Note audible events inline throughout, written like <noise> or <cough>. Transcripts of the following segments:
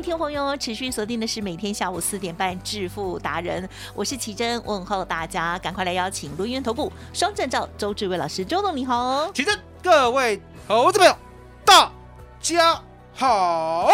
迎听众朋友持续锁定的是每天下午四点半致富达人，我是奇珍，问候大家，赶快来邀请录音头部双证照周志伟老师，周总你好。奇珍各位猴子朋友，大家好。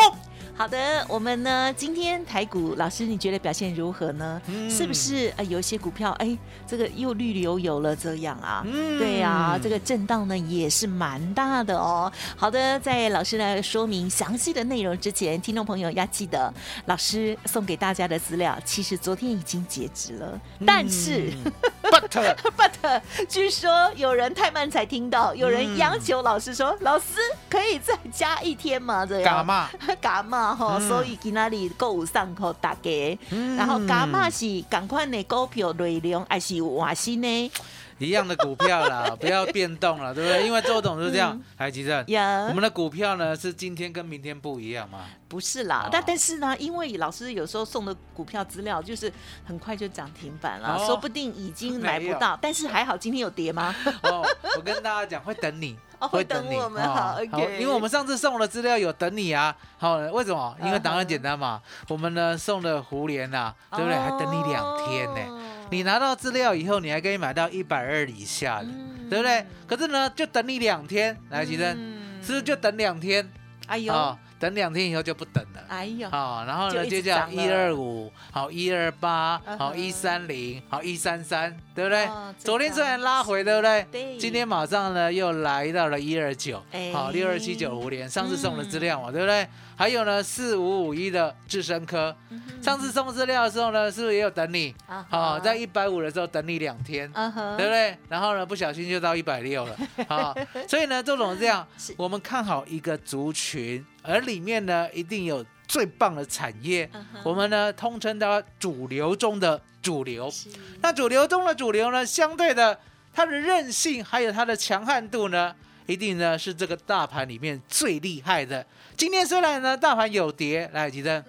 好的，我们呢今天台股老师你觉得表现如何呢？嗯是不是呃有一些股票哎这个又绿油油了这样啊？嗯对呀、这个震荡呢也是蛮大的哦。好的，在老师来说明详细的内容之前，听众朋友要记得，老师送给大家的资料其实昨天已经截止了，但是。嗯 but <laughs> but 据说有人太慢才听到，有人央求老师说：“老师可以再加一天吗？”这样干嘛？<laughs> 伽马吼，嗯。所以今仔日购物上口大家，然后伽马是赶快的股票内容，还是有换新呢？一样的股票啦，<laughs> 不要变动了，对不对？因为周董是这样嗯，海吉正，呀。我们的股票呢是今天跟明天不一样嘛？不是啦哦，但但是呢，因为老师有时候送的股票资料就是很快就涨停板了，哦。说不定已经买不到，但是还好今天有跌吗？哦，我跟大家讲，会等你，哦会等我们好，OK 因为我们上次送的资料有等你啊。好，为什么？因为答案简单嘛。我们呢送的胡莲呐，对不对？还等你两天呢。哦你拿到资料以后，你还可以买到一百二以下的，嗯对不对？可是呢，就等你两天，来，吉珍，嗯是不是就等两天？哎呦，啊，等两天以后就不等了。哎呦，好，然后呢，就叫一二五，好一二八好一三零，好一三三，对不对哦？昨天虽然拉回，对不对？对今天马上呢又来到了一二九哎，好六二七九五连，上次送的资料嗯嘛，对不对？还有呢四五五一的智深科，上次送资料的时候呢，是不是也有等你？啊好，在一百五的时候等你两天，嗯哼对不对？然后呢，不小心就到一百六了，好，<laughs> 所以呢，这种这样是，我们看好一个族群，而里面呢，一定有最棒的产业，我们呢通称它主流中的主流。那主流中的主流呢，相对的它的韧性还有它的强悍度呢，一定呢是这个大盘里面最厉害的。今天虽然呢大盘有跌，来吉珍，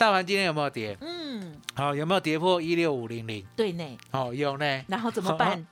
大盘今天有没有跌？嗯，好，有没有跌破一六五零零？对呢，哦，有呢。然后怎么办？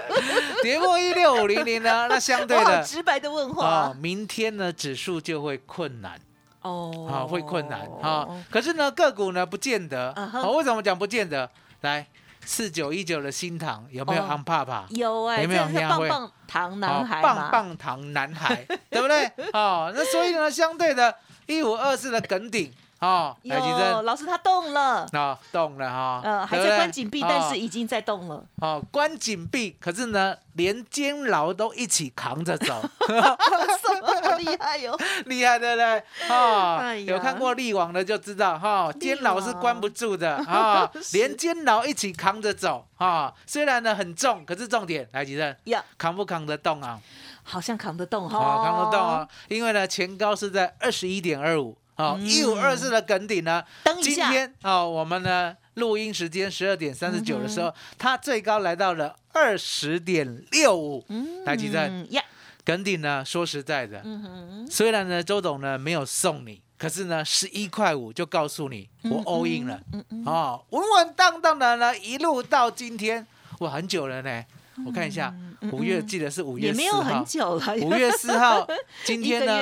<laughs> 跌破一六五零零呢，那相对的直白的问啊、哦明天呢指数就会困难哦啊、会困难啊、可是呢个股呢不见得，嗯哼好、为什么讲不见得？来，四九一九的新塘有没有哦安帕帕？有哎，有没有棒棒糖男孩哦棒，棒糖男孩，对不对？哦，那所以呢，相对的，一五二四的梗顶，哦，来吉有珍，老师他动了，啊，动了哈，呃，还对不对？在关紧闭，但是哦已经在动了，哦，关紧闭，可是呢，连监牢都一起扛着走，<laughs> 好厉害哟！<laughs> 厉害的嘞！哈、哎有看过力王的就知道哈，力监牢是关不住的哈，<laughs> 连监牢一起扛着走哈。虽然呢很重，可是重点来几阵，呀，扛不扛得动啊？好像扛得动好、哈，扛得动啊！因为呢前高是在二十一点二五，哦，嗯。一五二四的梗顶呢，今登一下，天哦我们呢录音时间十二点三十九的时候，它最高来到了二十点六五，嗯来几阵嗯呀，梗顶呢说实在的，嗯，虽然呢，周董呢没有送你，可是呢，十一块五就告诉你，我 all in 了，嗯嗯，哦，稳稳当当的呢，一路到今天，哇，很久了呢。我看一下，五月记得是五月四嗯也没有很号，久了，五月四号，<laughs> 今一天呢，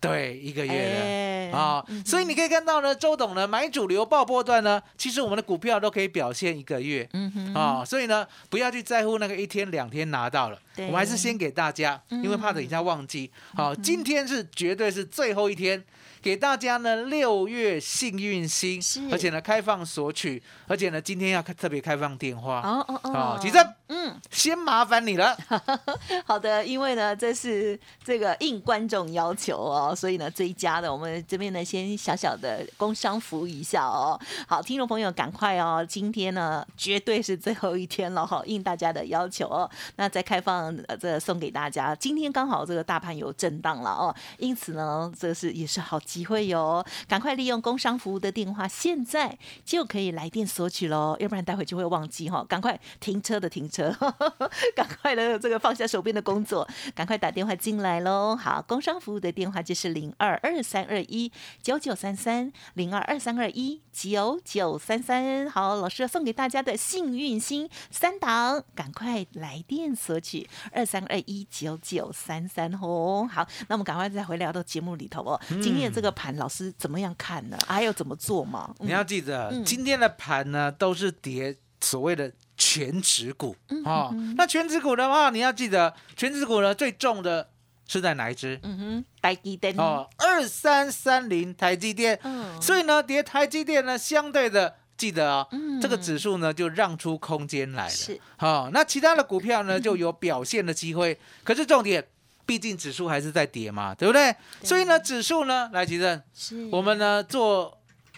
对，一个月了。哎对啊，所以你可以看到呢，周董呢买主流爆波段呢，其实我们的股票都可以表现一个月，嗯哼，啊，所以呢，不要去在乎那个一天两天拿到了，对我们还是先给大家，因为怕等一下忘记。好，今天是绝对是最后一天。给大家呢六月幸运星，而且呢开放索取，而且呢今天要开特别开放电话。哦哦哦好，吉正，嗯，先麻烦你了。<laughs> 好的，因为呢，这是这个应观众要求哦，所以呢，追加的我们这边呢，先小小的工商服务一下哦。好，听众朋友赶快哦，今天呢绝对是最后一天了哈，应大家的要求哦。那再开放呃这送给大家，今天刚好这个大盘有震荡了哦，因此呢，这是也是好机会哟，赶快利用工商服务的电话，现在就可以来电索取喽，要不然待会就会忘记哈，赶快停车的停车，<laughs> 赶快的这个放下手边的工作，赶快打电话进来喽。好，工商服务的电话就是零二二三二一九九三三零二二三二一九九三三。好，老师要送给大家的幸运星三档，赶快来电索取二三二一九九三三哦。好，那我们赶快再回聊到节目里头哦。今天的这个盘，老师怎么样看呢？还有怎么做吗？嗯你要记得，嗯今天的盘呢都是跌所谓的全指股嗯哦。那全指股的话，你要记得，全指股呢最重的是在哪一只？嗯哼，台积电哦，二三三零台积电。嗯所以呢，跌台积电呢，相对的记得啊、嗯这个指数呢就让出空间来了。是好、那其他的股票呢就有表现的机会。可是重点，毕竟指数还是在跌嘛，对不对？所以呢，指数呢，来吉正，是，我们呢做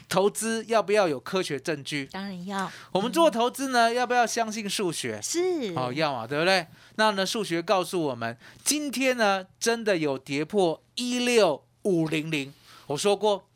投资要不要有科学证据？当然要我们做投资呢，要不要相信数学？是哦，要嘛，对不对？那呢，数学告诉我们，今天呢，真的有跌破一六五零零。我说过，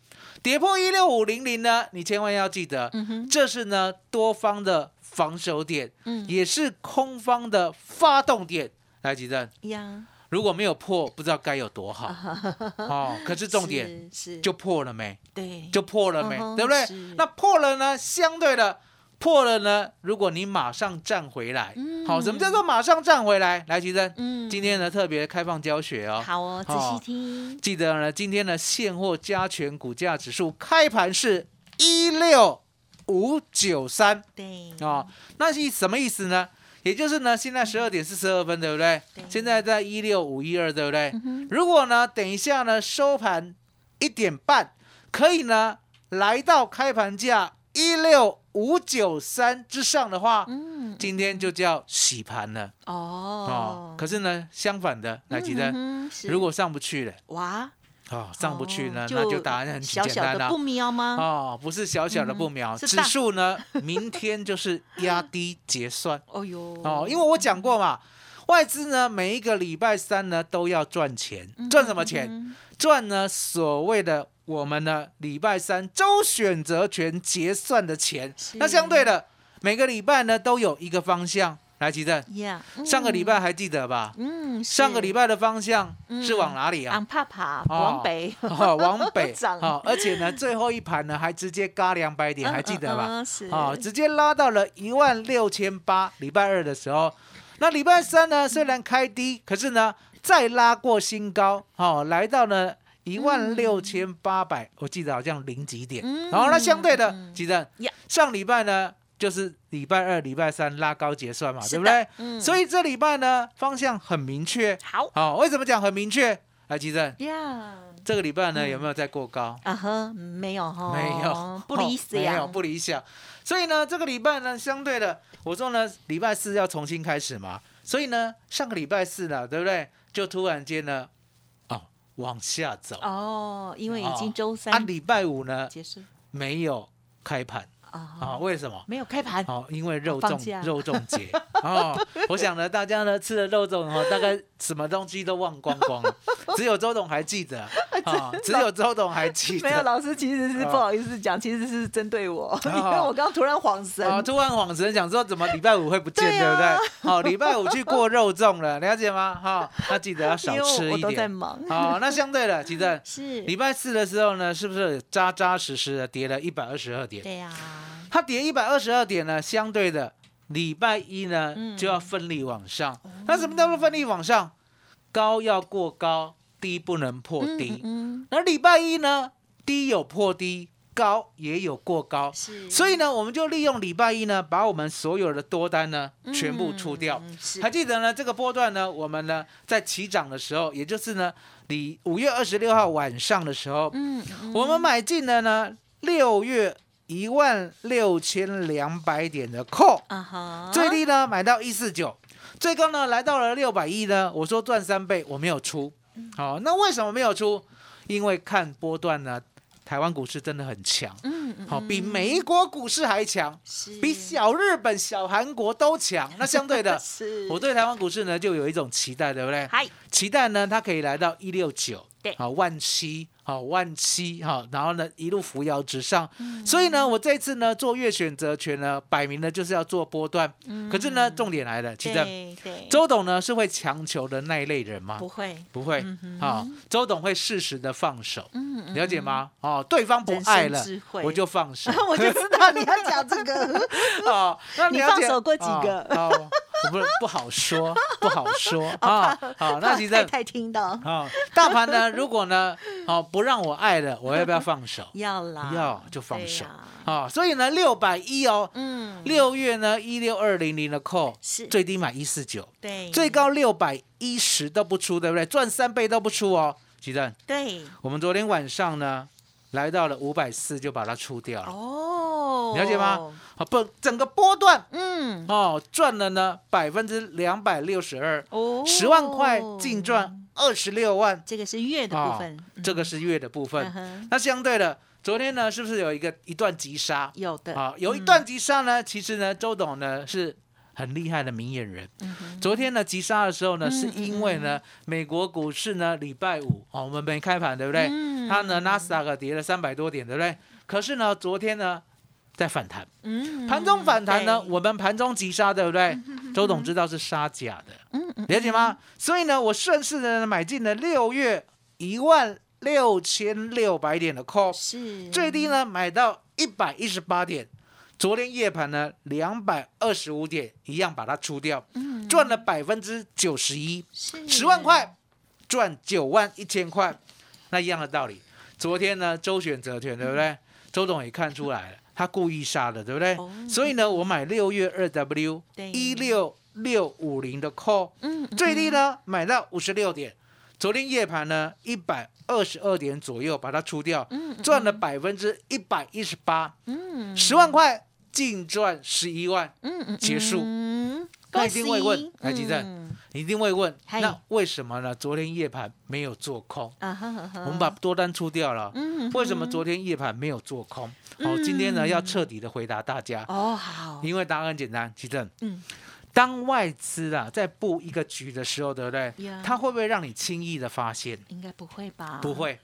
跌破一六五零零呢，你千万要记得，嗯哼这是呢多方的防守点，嗯也是空方的发动点。来，吉正，呀，如果没有破，不知道该有多好 <laughs> 哦。可是重点是是就破了没？对，就破了没？对不对？那破了呢？相对的破了呢？如果你马上站回来，嗯好，什么叫做马上站回来？来，吉珍，嗯今天呢特别开放教学哦。好哦，仔哦细听，记得呢，今天的现货加权股价指数开盘是一六五九三对哦，那是什么意思呢？也就是呢，现在十二点四十二分，对不对？对。现在在一六五一二，对不对？嗯如果呢，等一下呢收盘一点半，可以呢来到开盘价一六五九三之上的话，嗯。今天就叫洗盘了。哦。哦。可是呢，相反的，来记得，嗯如果上不去了，哇哦，上不去呢哦，那就答案很小简单了小的不。瞄吗？哦，不是小小的不苗，指数呢，明天就是压低结算 <laughs> 哦哟哦，因为我讲过嘛，外资呢每一个礼拜三呢都要赚钱，赚什么钱？嗯赚呢所谓的我们呢礼拜三周选择权结算的钱。那相对的，每个礼拜呢都有一个方向。来，吉正，呀，上个礼拜还记得吧？嗯，上个礼拜拜的方向是嗯往哪里啊？往往北，哦，往北。<laughs> <laughs> 涨。哦，而且呢，最后一盘呢还直接嘎两百点，<laughs> 还记得吧？嗯？嗯是。哦，直接拉到了一万六千八。礼拜二的时候，那礼拜三呢，虽然开低，可是呢，再拉过新高，哦，来到呢一万六千八百，我记得好像零几点。嗯。然后那相对的，嗯。记得上礼拜呢，就是礼拜二、礼拜三拉高结算嘛，对不对？嗯所以这礼拜呢，方向很明确。好好、为什么讲很明确？来，吉正，呀，这个礼拜呢，嗯有没有再过高？啊呵，没有哈，没有，不理哦没有，不理想。所以呢，这个礼拜呢，相对的，我说呢，礼拜四要重新开始嘛。所以呢，上个礼拜四呢，对不对？就突然间呢，哦，往下走。哦，因为已经周三啊，三礼拜五呢结束没有开盘啊？啊，为什么？没有开盘，哦，因为肉粽肉粽节哦，我想呢，大家呢吃了肉粽哦，大概什么东西都忘光光了，<laughs> 只有周董还记得 <laughs> 啊，只有周董还记得没有，老师其实是哦不好意思讲，其实是针对我，因为哦我刚刚突然恍神。啊，突然恍神，想说怎么礼拜五会不见，对对不啊对？好，礼拜五去过肉粽了，<laughs> 了解吗？哈，那记得要少吃一我都在点。忙，好，那相对的，记得是，礼拜四的时候呢，是不是扎扎实实的跌了一百二十二点？对呀，它跌一百二十二点呢，相对的礼拜一呢嗯就要奋力往上。那什么叫做奋力往上？高要过高，低不能破低。嗯，而礼拜一呢，低有破低，高也有过高，是，所以呢，我们就利用礼拜一呢，把我们所有的多单呢全部出掉。嗯还记得呢，这个波段呢，我们呢在起涨的时候，也就是呢，你五月二十六号晚上的时候，嗯，嗯我们买进了呢六月一万六千两百点的 call，最低呢买到一四九，最高呢来到了六百亿呢。我说赚三倍，我没有出。嗯好、那为什么没有出？因为看波段呢，台湾股市真的很强，好、比嗯美国股市还强，比小日本、小韩国都强。那相对的，<laughs> 我对台湾股市呢就有一种期待，对不对？期待呢它可以来到一六九，对。好万七，好万七，好，然后呢一路扶摇直上。嗯。所以呢，我这次呢做月选择权呢，摆明了就是要做波段。可是呢，重点来了，其实周董呢是会强求的那一类人吗？不会，不会。好，周董会适时的放手，嗯嗯了解吗？哦，对方不爱了我就放手。<laughs> 我就知道你要讲这个，<laughs> 哦，那你放手过几个？哦，不不好说，不好说 <laughs> 啊。好，那其实太太听到好，大盘呢，如果呢，好不让我爱了，我要不要放手？要啦，要就放手啊。所以呢，六百一哦，嗯，六月呢一六二零零的 call 是最低买一四九，对，最高六百一十都不出，对不对？赚三倍都不出哦。鸡蛋，对我们昨天晚上呢来到了五百四，就把它出掉了。哦，了解吗？好，不，整个波段嗯，哦赚了呢百分之两百六十二，哦，十万块净赚二十六万，这个是月的部分，这个是月的部嗯分。哼那相对的，昨天呢是不是有一个一段急杀？有的啊，有一段急杀呢，其实呢，周董呢是很厉害的明眼人。嗯昨天呢急杀的时候呢，是因为呢美国股市呢礼拜五哦，我们没开盘，对不对？嗯它呢纳斯达克跌了三百多点，对不对？可是呢，昨天呢在反弹，嗯。盘中反弹呢，我们盘中急杀，对不对？周董知道是杀假的，嗯嗯了解吗？所以呢，我顺势的买进了六月一万六千六百点的 call，是。最低呢买到一百一十八点，昨天夜盘呢两百二十五点，一样把它出掉，嗯。赚了百分之九十一，十万块赚九万一千块，那一样的道理。昨天呢周选择权对不对？周董也看出来了，他故意杀的，对不对？哦。所以呢，我买六月二 W 对。一六六五零的 call，最低呢买到五十六点，昨天夜盘呢一百二十二点左右把它出掉，嗯赚了百分之一百一十八，嗯。十万块净赚十一万。嗯嗯结束。嗯那一定会问恭喜台积电。嗯你一定会问，那为什么呢？昨天夜盘没有做空，我们把多单出掉了。嗯为什么昨天夜盘没有做空？好，今天呢要彻底的回答大家，哦好因为答案很简单，其正。嗯当外资啊在布一个局的时候，对不对？呀？它会不会让你轻易的发现？应该不会吧。不会，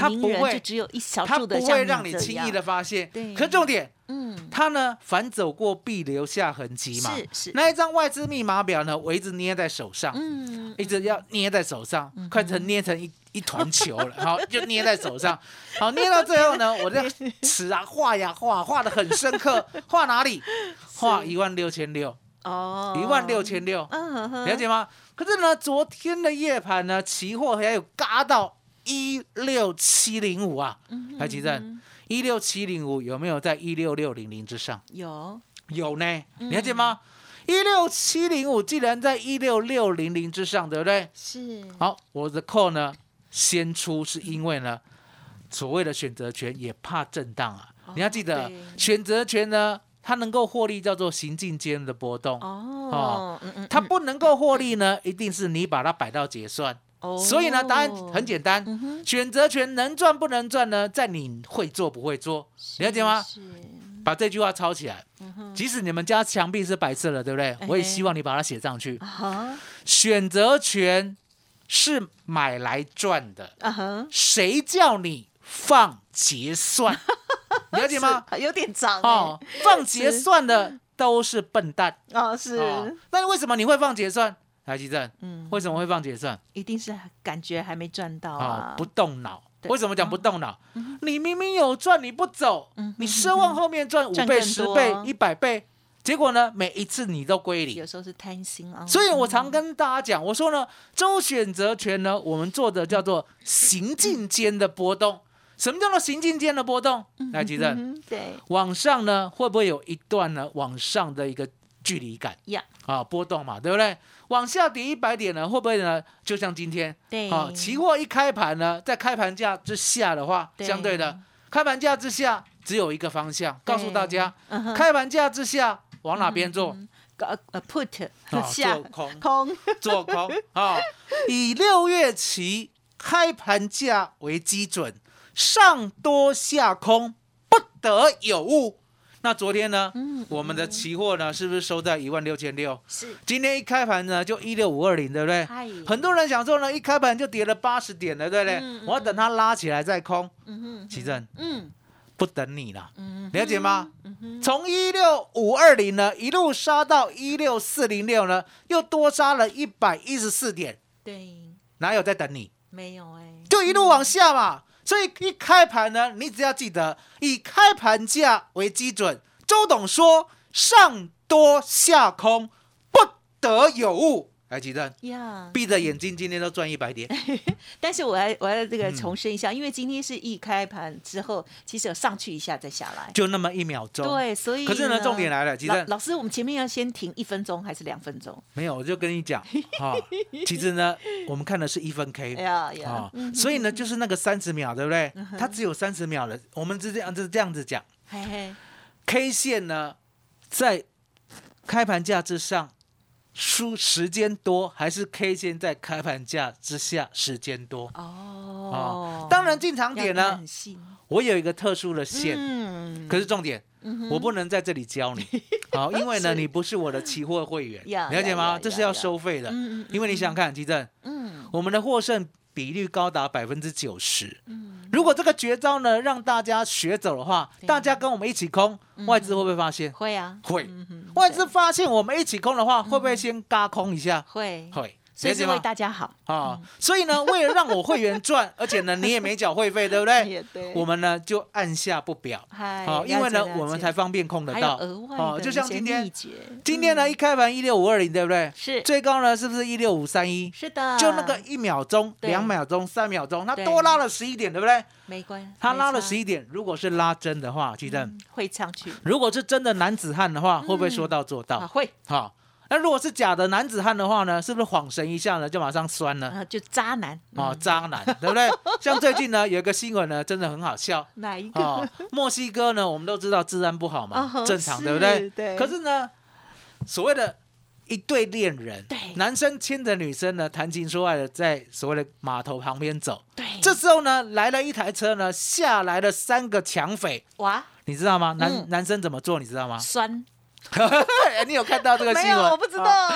它不会。人就只有一小它不会让你轻易的发现。对。可重点，嗯。它呢反走过必留下痕迹嘛。是是。那一张外资密码表呢，我一直捏在手上，嗯一直要捏在手上，快成捏成一 <laughs> 一团球了，好，就捏在手上，好，捏到最后呢，我这尺 <laughs> 啊画呀画，画的很深刻，画哪里？画一万六千六，哦一万六千六，了解吗？可是呢，昨天的夜盘呢，期货还有嘎到一六七零五啊，嗯台积电一六七零五有没有在一六六零零之上？有有呢，嗯了解吗？一六七零五既然在一六六零零之上，对不对？是好，我的 call 呢先出，是因为呢，所谓的选择权也怕震荡啊。你要记得哦，选择权呢，它能够获利叫做行进间的波动，哦它不能够获利呢，一定是你把它摆到结算。哦所以呢，答案很简单，嗯选择权能赚不能赚呢，在你会做不会做，了解吗？是把这句话抄起来。即使你们家墙壁是白色的，对不对？我也希望你把它写上去。啊选择权是买来赚的，啊谁叫你放结算？<laughs> 了解吗？有点长哦，放结算的都是笨蛋。哦是哦，但是为什么你会放结算？台积电嗯为什么会放结算？一定是感觉还没赚到啊啊，不动脑。对为什么讲不动脑？你明明有赚，你不走嗯，你奢望后面赚 <laughs> 五倍、十倍、一百倍，结果呢，每一次你都归零有。时候是贪心啊，所以我常跟大家讲，我说呢，周选择权呢，我们做的叫做行进间的波动。什么叫做行进间的波动？来，吉正，嗯，对。往上呢会不会有一段呢往上的一个距离感？呀，啊波动嘛，对不对？往下跌一百点呢，会不会呢？就像今天，对，啊，期货一开盘呢，在开盘价之下的话，对。相对的开盘价之下只有一个方向，告诉大家，开盘价之下往哪边做？呃呃 put 啊下。做空。<laughs> 空，做空啊，以六月期开盘价为基准，上多下空，不得有误。那昨天呢，嗯我们的期货呢，是不是收在一万六千六？是今天一开盘呢，就一六五二零，对不对？嗨，很多人想说呢，一开盘就跌了八十点了，对不对？嗯嗯我要等它拉起来再空。嗯哼，奇正嗯不等你了，嗯了解吗？从一六五二零呢，一路杀到一六四零六呢，又多杀了一百一十四点，对，哪有在等你？没有哎，就一路往下嘛。所以一开盘呢，你只要记得以开盘价为基准。周董说：上多下空，不得有误。来，吉正，呀，闭着眼睛，今天都赚一百点。<laughs> 但是我要我要这个嗯重申一下，因为今天是一开盘之后，其实有上去一下再下来。就那么一秒钟。，对，所以可是呢，重点来了，其实老老师，我们前面要先停一分钟还是两分钟？没有，我就跟你讲 <laughs> 哈，其实呢，我们看的是一分 K 啊，，嗯所以呢，就是那个三十秒，对不对？它只有三十秒了，我们是这样，是这样子讲嘿嘿，，K 线呢，在开盘价之上。输时间多还是 K 线在开盘价之下时间多？哦，当然进场点呢我有一个特殊的线，嗯。可是重点，我不能在这里教你，<laughs> 好，因为呢，你不是我的期货会员，了解吗？这是要收费的，因为你想想看，吉正，嗯。我们的获胜比率高达百分之九十。嗯。如果这个绝招呢让大家学走的话，大家跟我们一起空，外资会不会发现？会啊，会。外资发现我们一起空的话，会不会先嘎空一下？会，会，所以是为了解吗？大家好，啊，所以呢，为了让我会员赚，而且呢，你也没缴会费，对不对？<laughs> 我们呢就按下不表，嗨好，因为呢我们才方便控得到。额外哦就像今天今天呢一开盘一六五二零，对不对？是。最高呢是不是一六五三一？是的，就那个一秒钟、两秒钟、三秒钟，它多拉了十一点，对不对？没关，它拉了十一点，如果是拉真的话，记得，嗯会上去。如果是真的男子汉的话，会不会说到做啊，到？会。好，那如果是假的男子汉的话呢，是不是晃神一下呢，就马上酸了？啊，就渣男哦，渣男，对不对？像最近呢，有一个新闻呢，真的很好笑。哪一个？哦，墨西哥呢，我们都知道治安不好嘛，哦正常，对不对？对可是呢，所谓的一对恋人，对男生牵着女生呢，谈情说爱的在所谓的码头旁边走。对，这时候呢，来了一台车呢，下来了三个抢匪，哇你知道吗？男、嗯男生怎么做？你知道吗？酸，<laughs> 你有看到这个没有，新闻？我不知哦，道，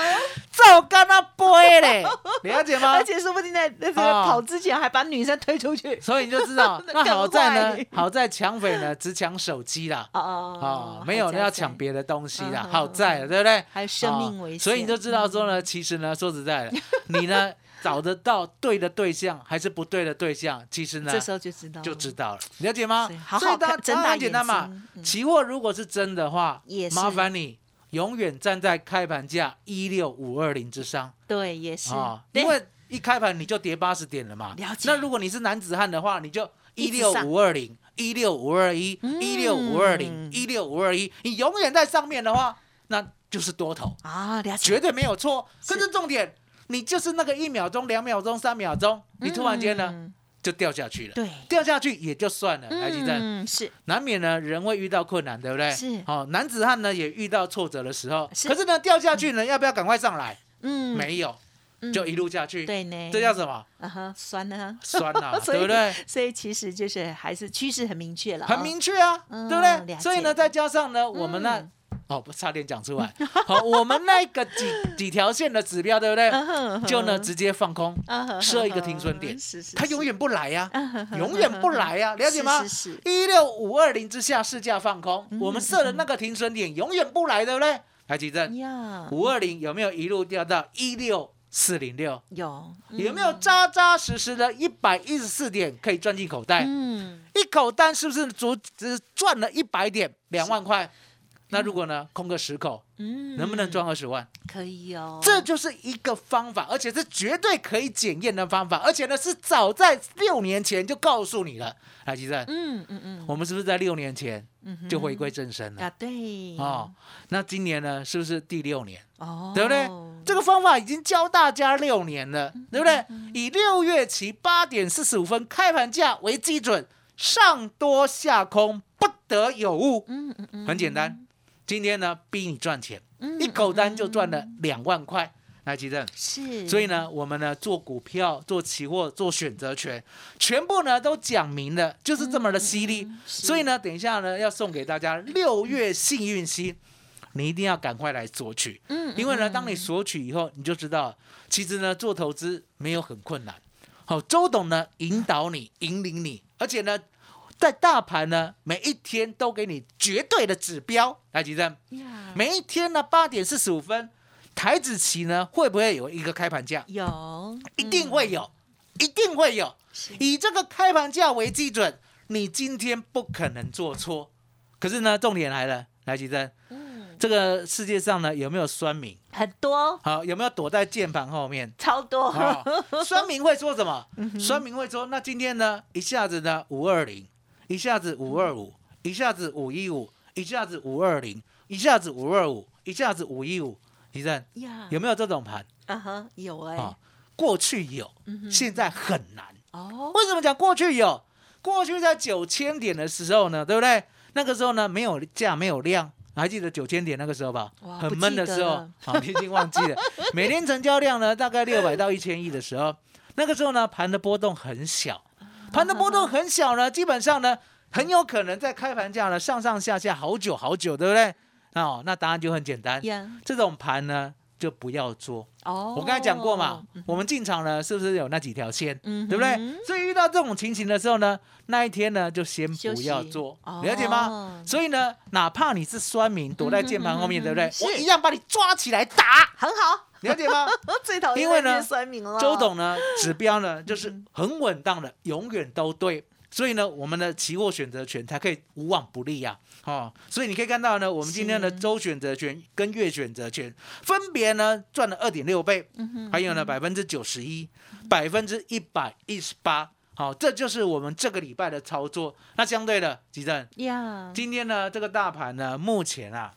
照干他背嘞，<laughs> 了解吗而？且说不定在那个哦跑之前还把女生推出去。所以你就知道，<laughs> 那好在呢，好在抢匪呢只抢手机啦，哦哦，没有那要抢别的东西啦，嗯好在了，对不对？还有生命危险哦所以你就知道说呢，其实呢，说实在的，你呢找得到对的对象还是不对的对象，其实呢这时候就知道了，就知道了，了解吗？所以？好好所以大当然看睁大很简单嘛嗯。期货如果是真的话也，是。麻烦你永远站在开盘价一六五二零之上。对，也是。啊，因为一开盘你就跌八十点了嘛。了解。那如果你是男子汉的话，你就一六五二零、一六五二一、一六五二零、嗯。一六五二一，你永远在上面的话，那就是多头，啊，了解，绝对没有错。是。可是重点，你就是那个一秒钟、两秒钟、三秒钟，你突然间呢嗯就掉下去了。对，掉下去也就算了，来记得，嗯，是难免呢人会遇到困难，对不对？是好、男子汉呢也遇到挫折的时候，是可是呢掉下去呢，要不要赶快上来？嗯，没有，嗯就一路下去。对呢，这叫什么？啊哈酸呢，酸啊，所 <laughs> 以对不对？所以其实就是还是趋势很明确了，很明确啊，嗯对不对？所以呢，再加上呢，我们呢嗯哦，不差点讲出来，<laughs> 好，我们那个几 <laughs> 几条线的指标，对不对？就呢直接放空，设一个停损点它永远不来呀永远不来呀，了解吗？一六五二零之下市价放空，嗯我们设的那个停损点永远不来，对不对？台积电呀，五二零有没有一路掉到一六四零六？有有没有扎扎实实的一百一十四点可以赚进口袋？嗯，一口单是不是足只赚了一百点，两万块？那如果呢空个十口，嗯能不能赚二十万？可以哦，这就是一个方法，而且是绝对可以检验的方法，而且呢是早在六年前就告诉你了。来，吉正，嗯嗯嗯我们是不是在六年前就回归正身了？啊，对哦，那今年呢是不是第六年？哦，对不对？这个方法已经教大家六年了，嗯对不对？以六月起八点四十五分开盘价为基准，上多下空不得有误。嗯嗯嗯，很简单，今天呢逼你赚钱，嗯一口单就赚了两万块。来，吉正。是，所以呢，我们呢做股票、做期货、做选择权，全部呢都讲明了，就是这么的犀利。是所以呢，等一下呢要送给大家六月幸运星，你一定要赶快来索取。嗯，因为呢，嗯当你索取以后，你就知道，其实呢做投资没有很困难。好，周董呢引导你、引领你，而且呢。在大盘呢，每一天都给你绝对的指标。来，吉正，每一天呢八点四十五分，台子期呢会不会有一个开盘价？有一定会有，一定会有。以这个开盘价为基准，你今天不可能做错。可是呢，重点来了，来吉珍，嗯这个世界上呢有没有酸民？很多好，有没有躲在键盘后面？超多，啊，<laughs> 酸民会说什么？嗯酸民会说，那今天呢，一下子呢五二零，一下子五二五，一下子五一五，一下子五二零，一下子五二五，一下子五一五。吉珍呀有没有这种盘？啊哈有哎啊，过去有，现在很难。哦为什么讲过去有？过去在九千点的时候呢，对不对？那个时候呢，没有价，没有量，还记得九千点那个时候吧？很闷的时候，好，你已经忘记了。<laughs> 每天成交量呢，大概六百到一千亿的时候，那个时候呢，盘的波动很小，盘的波动很小呢，基本上呢，很有可能在开盘价呢上上下下好久好久，对不对？哦，那答案就很简单，呀这种盘呢就不要做。哦，我刚才讲过嘛，我们进场呢是不是有那几条线，嗯对不对？所以遇到这种情形的时候呢，那一天呢就先不要做，了解吗哦？所以呢，哪怕你是酸民躲在键盘后面，嗯对不对我是一样把你抓起来打，很好，了解吗？<laughs> 最讨厌因为呢。周董呢，<laughs> 指标呢就是嗯很稳当的，永远都对。所以呢，我们的期货选择权才可以无往不利呀、哦，所以你可以看到呢，我们今天的周选择权跟月选择权分别呢赚了二点六倍，嗯还有呢百分之九十一、百分之一百一十八。好，这就是我们这个礼拜的操作。那相对的，吉正，呀，今天呢这个大盘呢，目前啊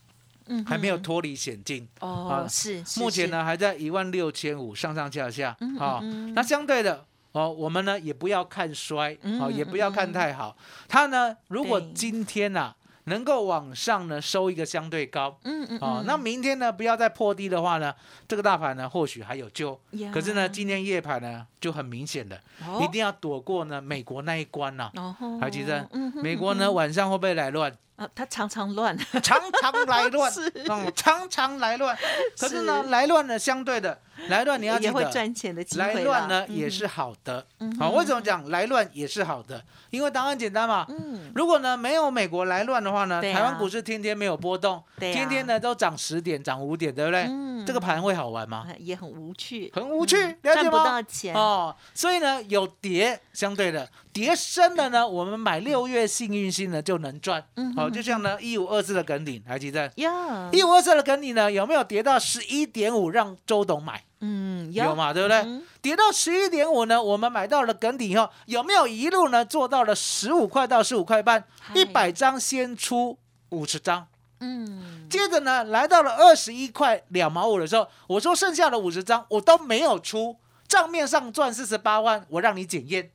嗯还没有哼脱离险境。哦啊，是是目前呢还在一万六千五上上下下嗯啊、嗯嗯那相对的哦，我们呢也不要看衰，嗯哦，也不要看嗯。太好。它呢，如果今天呐、能够往上呢收一个相对高。嗯嗯哦，嗯。那明天呢不要再破低的话呢，这个大盘呢或许还有救。呀。可是呢，今天夜盘呢就很明显的，哦。一定要躲过呢美国那一关呐、哦吼。还记得？美国呢晚上会不会来乱？啊，他常常乱，常常来乱，<laughs> 嗯，常常来乱。<laughs> 可是呢，是来乱呢，相对的 <laughs> 来乱，你要记也会，赚钱的机会来乱呢嗯也是好的。嗯好，哼为什么讲来乱也是好的？因为答案简单嘛。嗯，如果呢没有美国来乱的话呢，啊台湾股市天天没有波动，天天呢都涨十点、涨五点，对不对？嗯这个盘会好玩吗？啊也很无趣，很无趣，嗯了解赚不？到钱哦，所以呢，有跌相对的跌深的呢，我们买六月幸运星呢就能赚。嗯好、就像呢一五二四的梗顶，还记得？呀，一五二四的梗顶呢有没有跌到十一点五让周董买？嗯有嘛，对不对？跌到十一点五呢，我们买到了梗顶以后，有没有一路呢做到了十五块到十五块半？一百张先出五十张，嗯，接着呢来到了二十一块两毛五的时候，我说剩下的五十张我都没有出，账面上赚四十八万，我让你检验。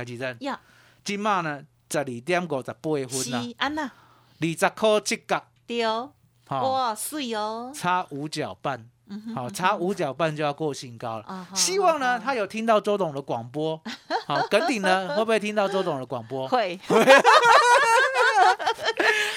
台积电呀，今嘛呢十二点五十八分啊，是安娜二十块七角，丢，好、哇，碎哦，差五角半。好，差五角半就要过新高了。希望呢，他有听到周董的广播。<laughs> 好，耿鼎呢，会不会听到周董的广播？会，<laughs>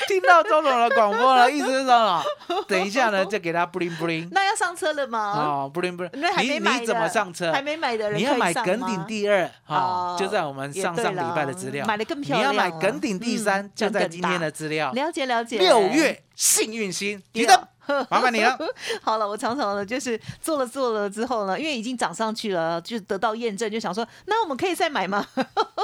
听到周董的广播了，意思是什么？等一下呢，就给他 bling bling。<laughs> 那要上车了吗？哦 bling。那还没你买你怎么上车？还没买的人你要买耿鼎第二，哈哦，就在我们上上礼拜的资料。买的更漂你要买耿鼎第三嗯，就在今天的资料。了解了解，六月幸运星，<laughs> 麻烦你了。<laughs> 好了，我常常呢，就是做了做了之后呢，因为已经涨上去了，就得到验证，就想说，那我们可以再买吗？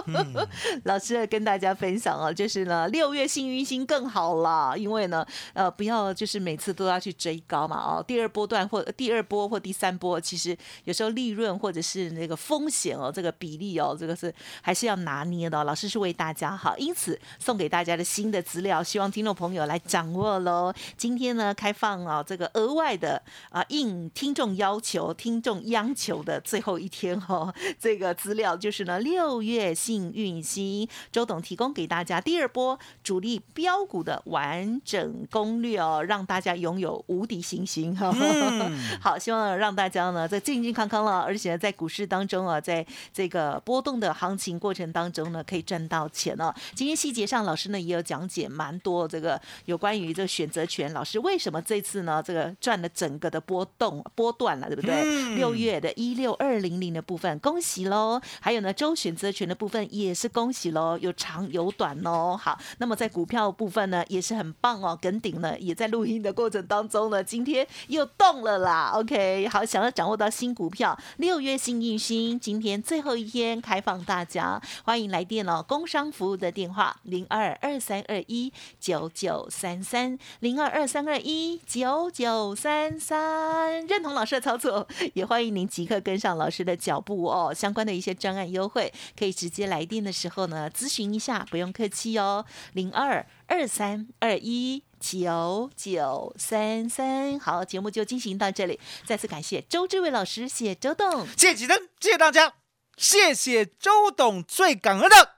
<laughs> 老师跟大家分享啊，就是呢，六月幸运星更好啦，因为呢，呃，不要就是每次都要去追高嘛，哦，第二波段或第二波或第三波，其实有时候利润或者是那个风险哦，这个比例哦，这个是还是要拿捏的。老师是为大家好，因此送给大家的新的资料，希望听众朋友来掌握喽。今天呢，开放啊，这个额外的啊，应听众要求、听众央求的最后一天哦，<laughs> 这个资料就是呢，六月幸运星周董提供给大家第二波主力标股的完整攻略哦，让大家拥有无敌信心哈。<laughs> 好，希望让大家呢在健健康康了，而且在股市当中啊，在这个波动的行情过程当中呢，可以赚到钱哦。今天细节上，老师呢也有讲解蛮多这个有关于这个选择权，老师为什么这次呢这个赚了整个的波动波段了，对不对？六月的一六二零零的部分，恭喜喽！还有呢周选择权的部分也是恭喜喽，有长有短哦。好，那么在股票部分呢也是很棒哦，跟顶呢也在录音的过程当中呢，今天又动了啦。<laughs> OK，好，想要掌握到新股票，六月幸运星今天最后一天开放大家，欢迎来电哦，工商服务的电话零二二三二一九九三三零二二三二一九九三三，认同老师的操作，也欢迎您即刻跟上老师的脚步哦。相关的一些专案优惠，可以直接来电的时候呢咨询一下，不用客气哦，零二二三二一九九三三。好，节目就进行到这里，再次感谢周志伟老师，谢周董。谢谢灯，谢谢大家，谢谢周董，最感恩的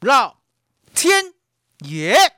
老天爷。